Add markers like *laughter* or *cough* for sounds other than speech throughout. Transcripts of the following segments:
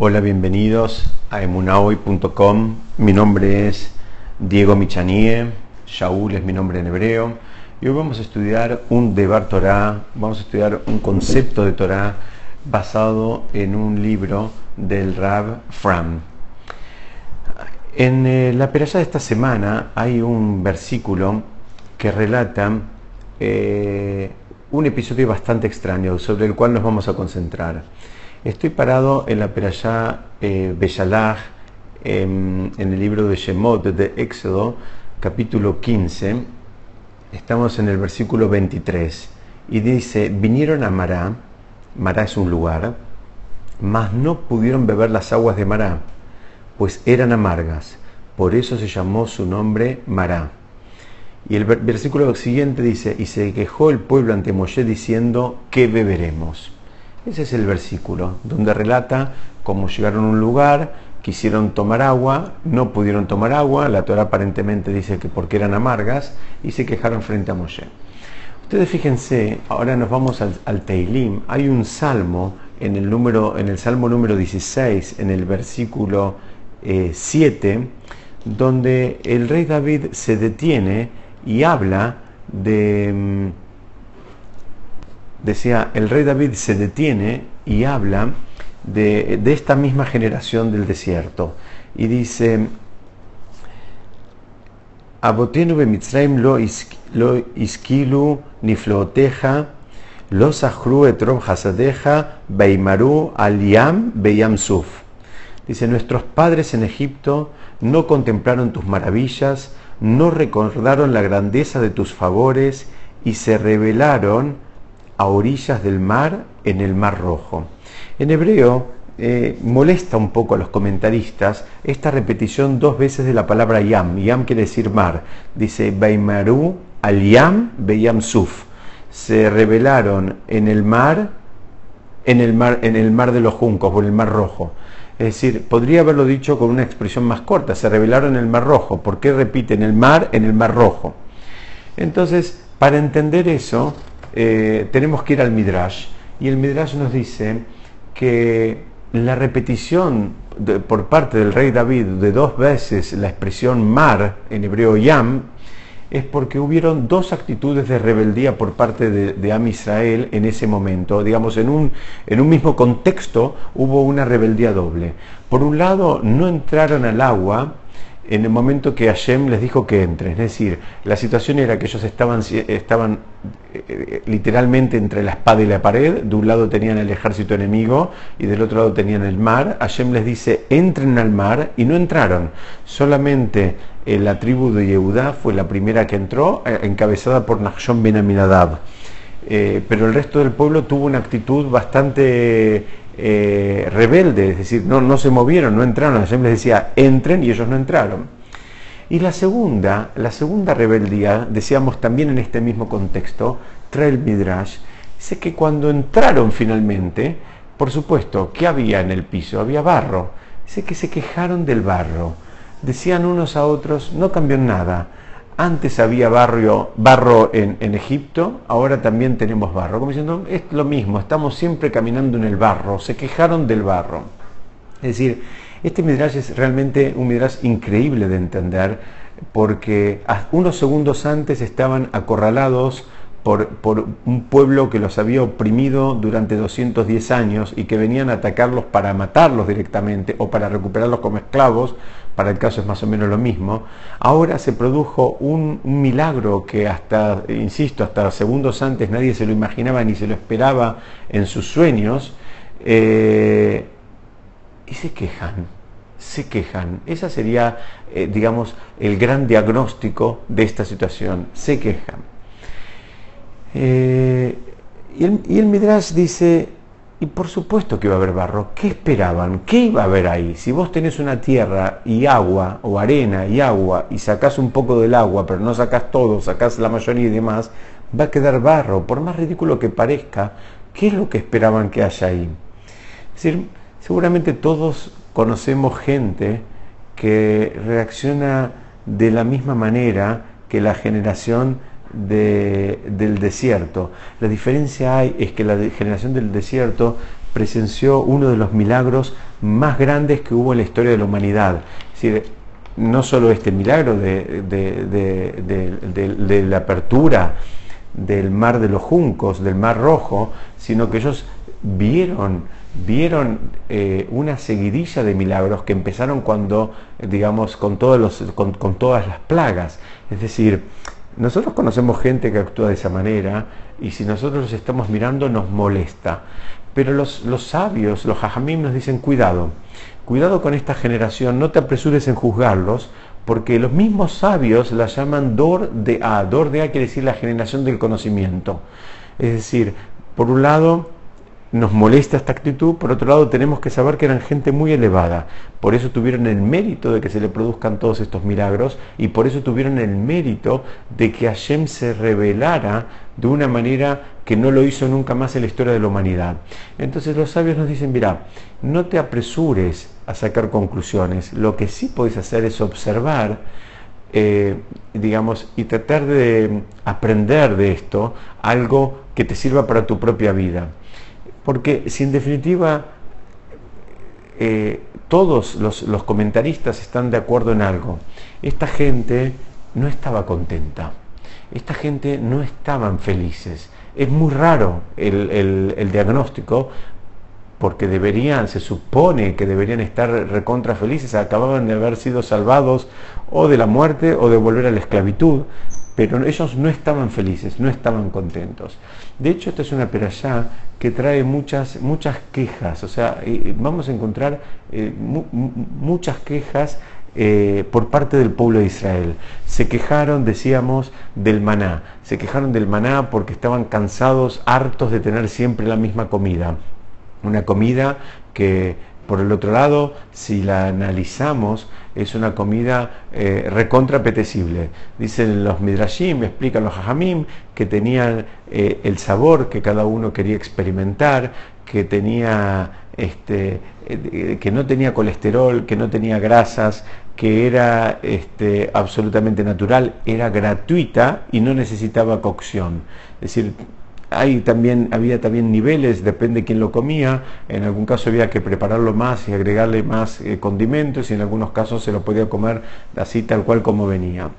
Hola, bienvenidos a emunahoy.com. Mi nombre es Diego Michanie, Shaul es mi nombre en hebreo. Y hoy vamos a estudiar un Debar Torah, vamos a estudiar un concepto de Torah basado en un libro del Rab Fram. En eh, la peralla de esta semana hay un versículo que relata eh, un episodio bastante extraño sobre el cual nos vamos a concentrar. Estoy parado en la Perashá eh, en, el libro de Shemot de Éxodo, capítulo 15. Estamos en el versículo 23 y dice: Vinieron a Mará, Mará es un lugar, mas no pudieron beber las aguas de Mará, pues eran amargas. Por eso se llamó su nombre Mará. Y el versículo siguiente dice: Y se quejó el pueblo ante Moshe diciendo: ¿Qué beberemos? Ese es el versículo, donde relata cómo llegaron a un lugar, quisieron tomar agua, no pudieron tomar agua, la Torah aparentemente dice que porque eran amargas, y se quejaron frente a Moshe. Ustedes fíjense, ahora nos vamos al, Teilim, hay un salmo en el, número, en el salmo número 16, en el versículo 7, eh, donde el rey David se detiene y habla de mm, decía, el rey David se detiene y habla de, esta misma generación del desierto. Y dice, Abotenu bemitzraim lo iskilu nifloteja, lo sahru etrom hasadeja, beimaru aliam beyam suf. Dice, nuestros padres en Egipto no contemplaron tus maravillas, no recordaron la grandeza de tus favores y se rebelaron a orillas del mar en el Mar Rojo. En hebreo eh, molesta un poco a los comentaristas esta repetición dos veces de la palabra yam. Yam quiere decir mar. Dice Baimaru al yam beyam suf. Se rebelaron en el mar, en el mar, en el mar de los juncos o en el mar rojo. Es decir, podría haberlo dicho con una expresión más corta, se rebelaron en el Mar Rojo. ¿Por qué repiten el mar en el Mar Rojo? Entonces, para entender eso, eh, tenemos que ir al Midrash. Y el Midrash nos dice que la repetición por parte del rey David de dos veces la expresión mar, en hebreo yam, es porque hubieron dos actitudes de rebeldía por parte de, de Am Israel en ese momento. Digamos, en un, en un mismo contexto hubo una rebeldía doble. Por un lado, no entraron al agua en el momento que Hashem les dijo que entren. Es decir, la situación era que ellos estaban, estaban eh, literalmente entre la espada y la pared. De un lado tenían el ejército enemigo y del otro lado tenían el mar. Hashem les dice, entren al mar y no entraron. Solamente eh, la tribu de Yehudá fue la primera que entró, eh, encabezada por Nachshon ben Aminadab. pero el resto del pueblo tuvo una actitud bastante eh, rebelde, es decir, no, no se movieron, no entraron. Hashem les decía, entren y ellos no entraron. Y la segunda, la segunda rebeldía, decíamos también en este mismo contexto, trae el Midrash, dice que cuando entraron finalmente, por supuesto, ¿qué había en el piso? Había barro. Dice que se quejaron del barro. Decían unos a otros, no cambió nada antes había barrio, barro en, Egipto, ahora también tenemos barro. Como diciendo, es lo mismo, estamos siempre caminando en el barro, se quejaron del barro. Es decir, este midrash es realmente un midrash increíble de entender, porque unos segundos antes estaban acorralados por, un pueblo que los había oprimido durante 210 años y que venían a atacarlos para matarlos directamente o para recuperarlos como esclavos, para el caso es más o menos lo mismo, ahora se produjo un, milagro que hasta, insisto, hasta segundos antes nadie se lo imaginaba ni se lo esperaba en sus sueños, eh, y se quejan, se quejan. Ese sería, eh, digamos, el gran diagnóstico de esta situación, se quejan. Eh, y, el, y, Midrash dice, y por supuesto que va a haber barro, ¿qué esperaban? ¿Qué iba a haber ahí? Si vos tenés una tierra y agua, o arena y agua, y sacás un poco del agua, pero no sacás todo, sacás la mayoría y demás, va a quedar barro, por más ridículo que parezca, ¿qué es lo que esperaban que haya ahí? Es decir, seguramente todos conocemos gente que reacciona de la misma manera que la generación del desierto. La diferencia hay es que la generación del desierto presenció uno de los milagros más grandes que hubo en la historia de la humanidad. Es decir, no solo este milagro de, la apertura del mar de los juncos, del mar rojo, sino que ellos vieron, vieron eh, una seguidilla de milagros que empezaron cuando, digamos, con, con, todas las plagas. Es decir, nosotros conocemos gente que actúa de esa manera y si nosotros los estamos mirando nos molesta. Pero los, sabios, los hajamim nos dicen cuidado, cuidado con esta generación, no te apresures en juzgarlos, porque los mismos sabios la llaman Dor de A. Dor de A quiere decir la generación del conocimiento. Es decir, por un lado, nos molesta esta actitud, por otro lado tenemos que saber que eran gente muy elevada, por eso tuvieron el mérito de que se le produzcan todos estos milagros y por eso tuvieron el mérito de que Hashem se revelara de una manera que no lo hizo nunca más en la historia de la humanidad. Entonces los sabios nos dicen, mira, no te apresures a sacar conclusiones, lo que sí puedes hacer es observar, eh, digamos, y tratar de aprender de esto algo que te sirva para tu propia vida. Porque si en definitiva eh, todos los, comentaristas están de acuerdo en algo, esta gente no estaba contenta, esta gente no estaban felices. Es muy raro el, diagnóstico porque deberían, se supone que deberían estar recontra felices, acababan de haber sido salvados o de la muerte o de volver a la esclavitud, pero ellos no estaban felices, no estaban contentos. De hecho, esta es una perashá que trae muchas, muchas quejas, o sea, vamos a encontrar eh, muchas quejas eh, por parte del pueblo de Israel. Se quejaron, decíamos, del maná, se quejaron del maná porque estaban cansados, hartos de tener siempre la misma comida. Una comida que, por el otro lado, si la analizamos, es una comida eh, recontra apetecible. Dicen los midrashim, explican los hajamim, que tenían eh, el sabor que cada uno quería experimentar, que tenía este, eh, que no tenía colesterol, que no tenía grasas, que era este, absolutamente natural, era gratuita y no necesitaba cocción. Es decir, también, había también niveles, depende de quién lo comía, en algún caso había que prepararlo más y agregarle más eh, condimentos y en algunos casos se lo podía comer así tal cual como venía.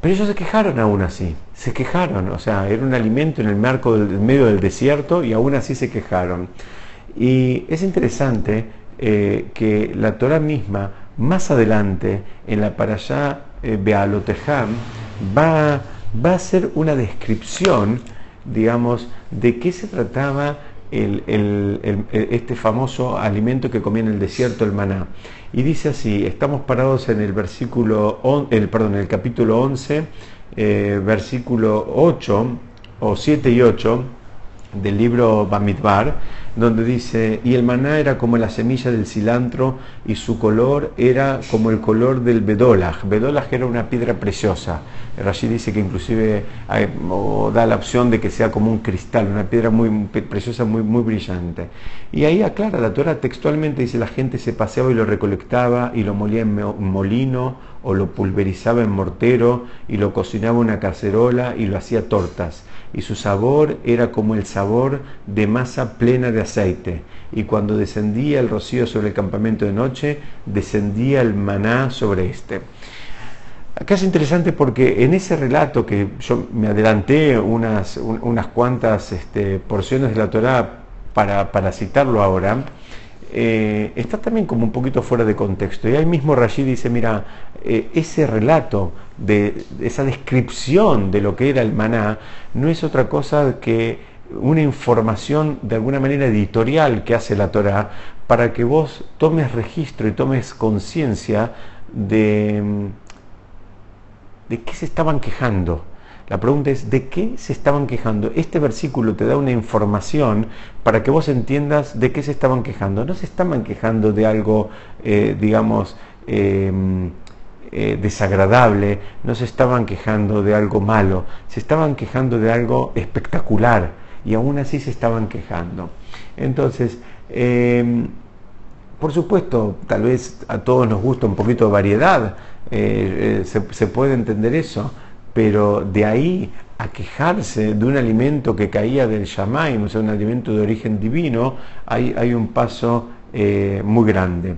Pero ellos se quejaron aún así, se quejaron, o sea, era un alimento en el marco del medio del desierto y aún así se quejaron. Y es interesante eh, que la Torah misma, más adelante, en la Parashá eh, Bealotejam, va, va a hacer una descripción digamos, de qué se trataba este famoso alimento que comía en el desierto, el maná. Y dice así, estamos parados en el versículo, el, perdón, el capítulo 11, eh, versículo 8, o 7 y 8, del libro Bamidbar, donde dice, y el maná era como la semilla del cilantro y su color era como el color del bedolaj. Bedolaj era una piedra preciosa. Rashi dice que inclusive da la opción de que sea como un cristal, una piedra muy preciosa, muy, muy brillante. Y ahí aclara la Torah textualmente, dice, la gente se paseaba y lo recolectaba y lo molía en molino o lo pulverizaba en mortero y lo cocinaba en una cacerola y lo hacía tortas y su sabor era como el sabor de masa plena de aceite. Y cuando descendía el rocío sobre el campamento de noche, descendía el maná sobre este. Acá es interesante porque en ese relato que yo me adelanté unas, unas cuantas este, porciones de la Torá para, para citarlo ahora, eh, está también como un poquito fuera de contexto. Y ahí mismo Rashid dice, mira, eh, ese relato, de, esa descripción de lo que era el maná, no es otra cosa que una información de alguna manera editorial que hace la Torah para que vos tomes registro y tomes conciencia de, de qué se estaban quejando la pregunta es, ¿de qué se estaban quejando? Este versículo te da una información para que vos entiendas de qué se estaban quejando. No se estaban quejando de algo, eh, digamos, em, eh, desagradable, no se estaban quejando de algo malo, se estaban quejando de algo espectacular y aún así se estaban quejando. Entonces, em, por supuesto, tal vez a todos nos gusta un poquito de variedad, eh, se puede entender eso pero de ahí a quejarse de un alimento que caía del Shamaim, o sea, un alimento de origen divino, hay, hay un paso eh, muy grande.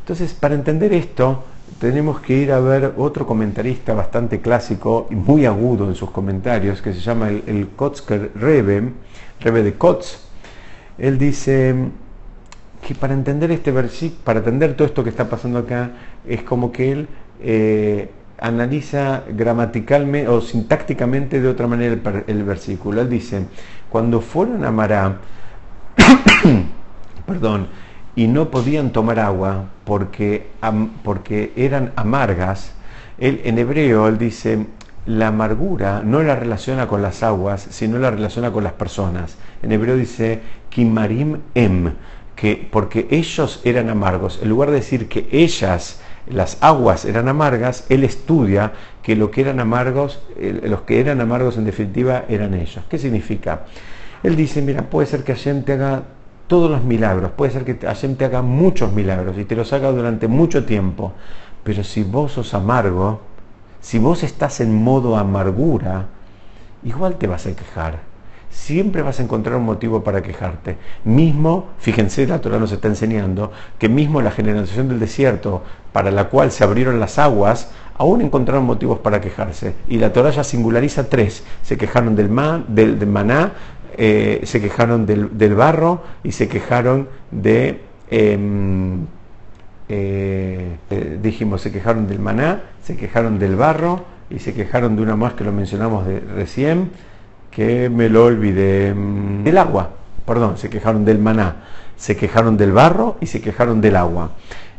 Entonces, para entender esto, tenemos que ir a ver otro comentarista bastante clásico y muy agudo en sus comentarios, que se llama el, el Kotzker Rebe, Rebe de Kotz. Él dice que para entender este versículo, para entender todo esto que está pasando acá, es como que él eh, analiza gramaticalmente o sintácticamente de otra manera el, versículo. Él dice, cuando fueron a Mará, *coughs* perdón, y no podían tomar agua porque, porque eran amargas, él, en hebreo él dice, la amargura no la relaciona con las aguas, sino la relaciona con las personas. En hebreo dice, kimarim em, que porque ellos eran amargos, en lugar de decir que ellas las aguas eran amargas, él estudia que lo que eran amargos, los que eran amargos en definitiva eran ellos. ¿Qué significa? Él dice, mira, puede ser que Hashem te haga todos los milagros, puede ser que Hashem te haga muchos milagros y te los haga durante mucho tiempo, pero si vos sos amargo, si vos estás en modo amargura, igual te vas a quejar siempre vas a encontrar un motivo para quejarte. Mismo, fíjense, la Torah nos está enseñando que mismo la generación del desierto, para la cual se abrieron las aguas, aún encontraron motivos para quejarse. Y la Torah ya singulariza tres. Se quejaron del, del, maná, eh, se quejaron del, barro y se quejaron de... Em, eh, eh, dijimos, se quejaron del maná, se quejaron del barro y se quejaron de una más que lo mencionamos de, recién que me lo olvidé, mm, del agua, perdón, se quejaron del maná, se quejaron del barro y se quejaron del agua.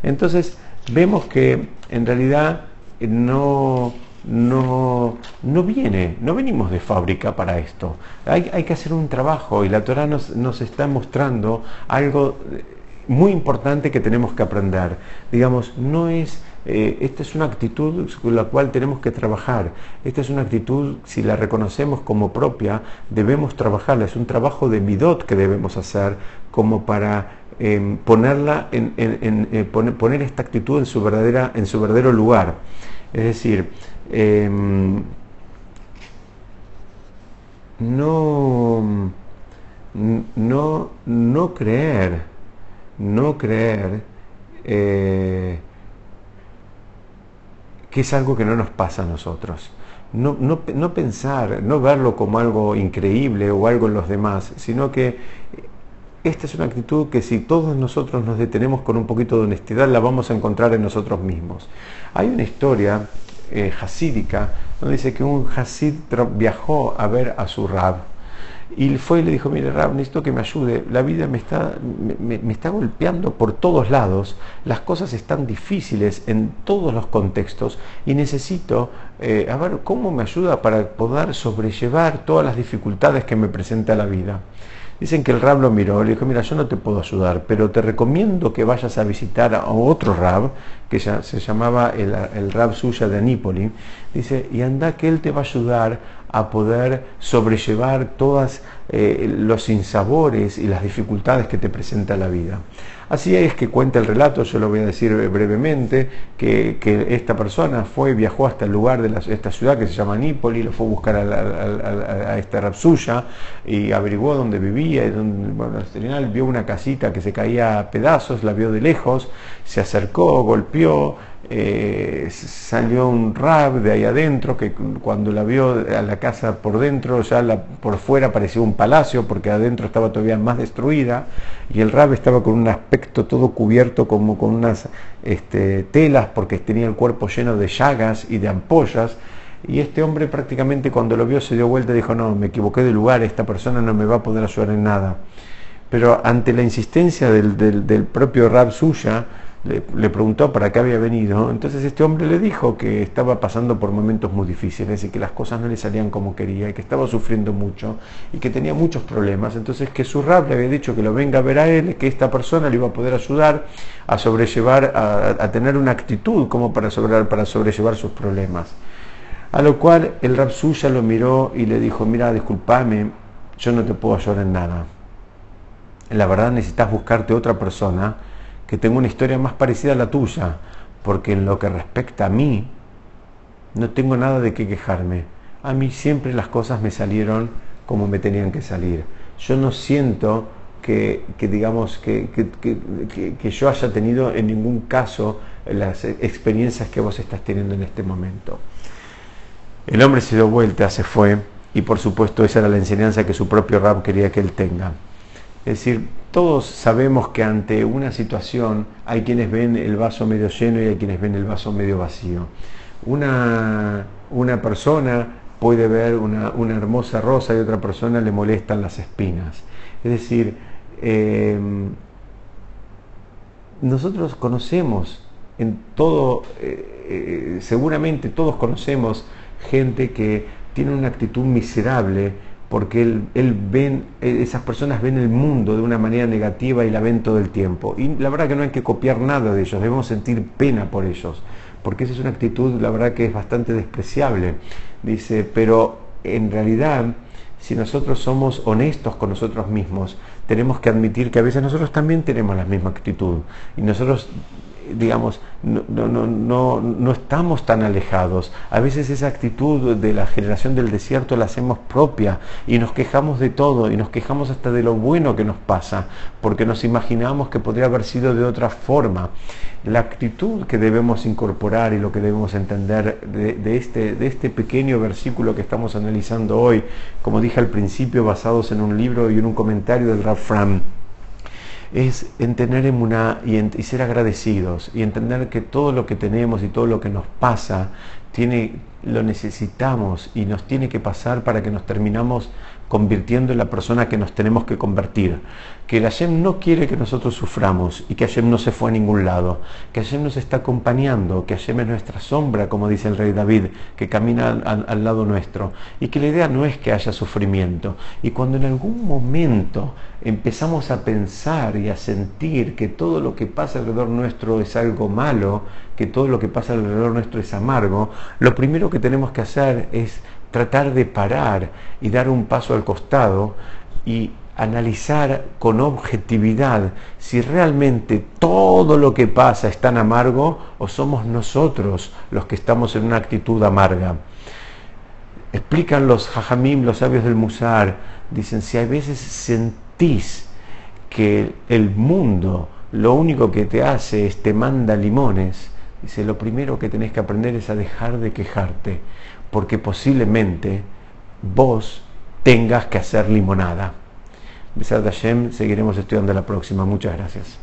Entonces vemos que en realidad no, no, no viene, no venimos de fábrica para esto. Hay, hay que hacer un trabajo y la Torah nos, nos está mostrando algo muy importante que tenemos que aprender. Digamos, no es eh, esta es una actitud con la cual tenemos que trabajar. Esta es una actitud, si la reconocemos como propia, debemos trabajarla. Es un trabajo de midot que debemos hacer como para em, ponerla en, eh, poner, esta actitud en su, verdadera, en su verdadero lugar. Es decir, em, no, no, no creer, no creer eh, que es algo que no nos pasa a nosotros. No, no, pensar, no verlo como algo increíble o algo en los demás, sino que esta es una actitud que si todos nosotros nos detenemos con un poquito de honestidad, la vamos a encontrar en nosotros mismos. Hay una historia eh, hasídica donde dice que un hasid viajó a ver a su rab y fue y le dijo, mire Rab, necesito que me ayude, la vida me está, me, está golpeando por todos lados, las cosas están difíciles en todos los contextos y necesito, eh, a ver, ¿cómo me ayuda para poder sobrellevar todas las dificultades que me presenta la vida? Dicen que el rab lo miró, le dijo, mira, yo no te puedo ayudar, pero te recomiendo que vayas a visitar a otro rab, que ya se llamaba el, el rab suya de Anípoli, dice, y anda que él te va a ayudar a poder sobrellevar todos eh, los sinsabores y las dificultades que te presenta la vida. Así es que cuenta el relato, yo lo voy a decir brevemente, que, esta persona fue, viajó hasta el lugar de esta ciudad que se llama Nípoli, lo fue a buscar a, esta rapsuya y averiguó dónde vivía, y bueno, al final vio una casita que se caía a pedazos, la vio de lejos, se acercó, golpeó, eh, salió un rab de ahí adentro que cuando la vio a la casa por dentro, ya por fuera parecía un palacio porque adentro estaba todavía más destruida y el rab estaba con un aspecto todo cubierto como con unas este, telas porque tenía el cuerpo lleno de llagas y de ampollas y este hombre prácticamente cuando lo vio se dio vuelta y dijo no, me equivoqué de lugar, esta persona no me va a poder ayudar en nada. Pero ante la insistencia del, del propio rab suya, le, preguntó para qué había venido, entonces este hombre le dijo que estaba pasando por momentos muy difíciles y que las cosas no le salían como quería y que estaba sufriendo mucho y que tenía muchos problemas, entonces que su rab le había dicho que lo venga a ver a él, que esta persona le iba a poder ayudar a sobrellevar, a, tener una actitud como para, para sobrellevar sus problemas. A lo cual el rab suya lo miró y le dijo, mira, discúlpame, yo no te puedo ayudar en nada. La verdad necesitas buscarte otra persona que tengo una historia más parecida a la tuya, porque en lo que respecta a mí, no tengo nada de qué quejarme. a mí siempre las cosas me salieron como me tenían que salir. Yo no siento que, digamos, que, que, yo haya tenido en ningún caso las experiencias que vos estás teniendo en este momento. El hombre se dio vuelta, se fue, y por supuesto esa era la enseñanza que su propio Rab quería que él tenga. Es decir, todos sabemos que ante una situación hay quienes ven el vaso medio lleno y hay quienes ven el vaso medio vacío. Una, una persona puede ver una, una, hermosa rosa y otra persona le molestan las espinas. Es decir, eh, nosotros conocemos en todo, eh, eh, seguramente todos conocemos gente que tiene una actitud miserable porque él, él ven, esas personas ven el mundo de una manera negativa y la ven todo el tiempo. Y la verdad que no hay que copiar nada de ellos, debemos sentir pena por ellos, porque esa es una actitud, la verdad que es bastante despreciable. Dice, pero en realidad si nosotros somos honestos con nosotros mismos, tenemos que admitir que a veces nosotros también tenemos la misma actitud y nosotros digamos, no, no, no, no, estamos tan alejados. A veces esa actitud de la generación del desierto la hacemos propia y nos quejamos de todo y nos quejamos hasta de lo bueno que nos pasa, porque nos imaginamos que podría haber sido de otra forma. La actitud que debemos incorporar y lo que debemos entender de, este, de este pequeño versículo que estamos analizando hoy, como dije al principio, basados en un libro y en un comentario del Rav Es entender emuná y, y ser agradecidos y entender que todo lo que tenemos y todo lo que nos pasa tiene, lo necesitamos y nos tiene que pasar para que nos terminamos convirtiendo en la persona que nos tenemos que convertir. Que el Hashem no quiere que nosotros suframos y que Hashem no se fue a ningún lado, que Hashem nos está acompañando, que Hashem es nuestra sombra, como dice el rey David, que camina al, al lado nuestro, y que la idea no es que haya sufrimiento. Y cuando en algún momento empezamos a pensar y a sentir que todo lo que pasa alrededor nuestro es algo malo, que todo lo que pasa alrededor nuestro es amargo, lo primero que tenemos que hacer es tratar de parar y dar un paso al costado y analizar con objetividad si realmente todo lo que pasa es tan amargo o somos nosotros los que estamos en una actitud amarga. Explican los jajamim, los sabios del Musar, dicen, si a veces sentís que el mundo lo único que te hace es te manda limones, dice, lo primero que tenés que aprender es a dejar de quejarte porque posiblemente vos tengas que hacer limonada. Besad Hashem, seguiremos estudiando la próxima. Muchas gracias.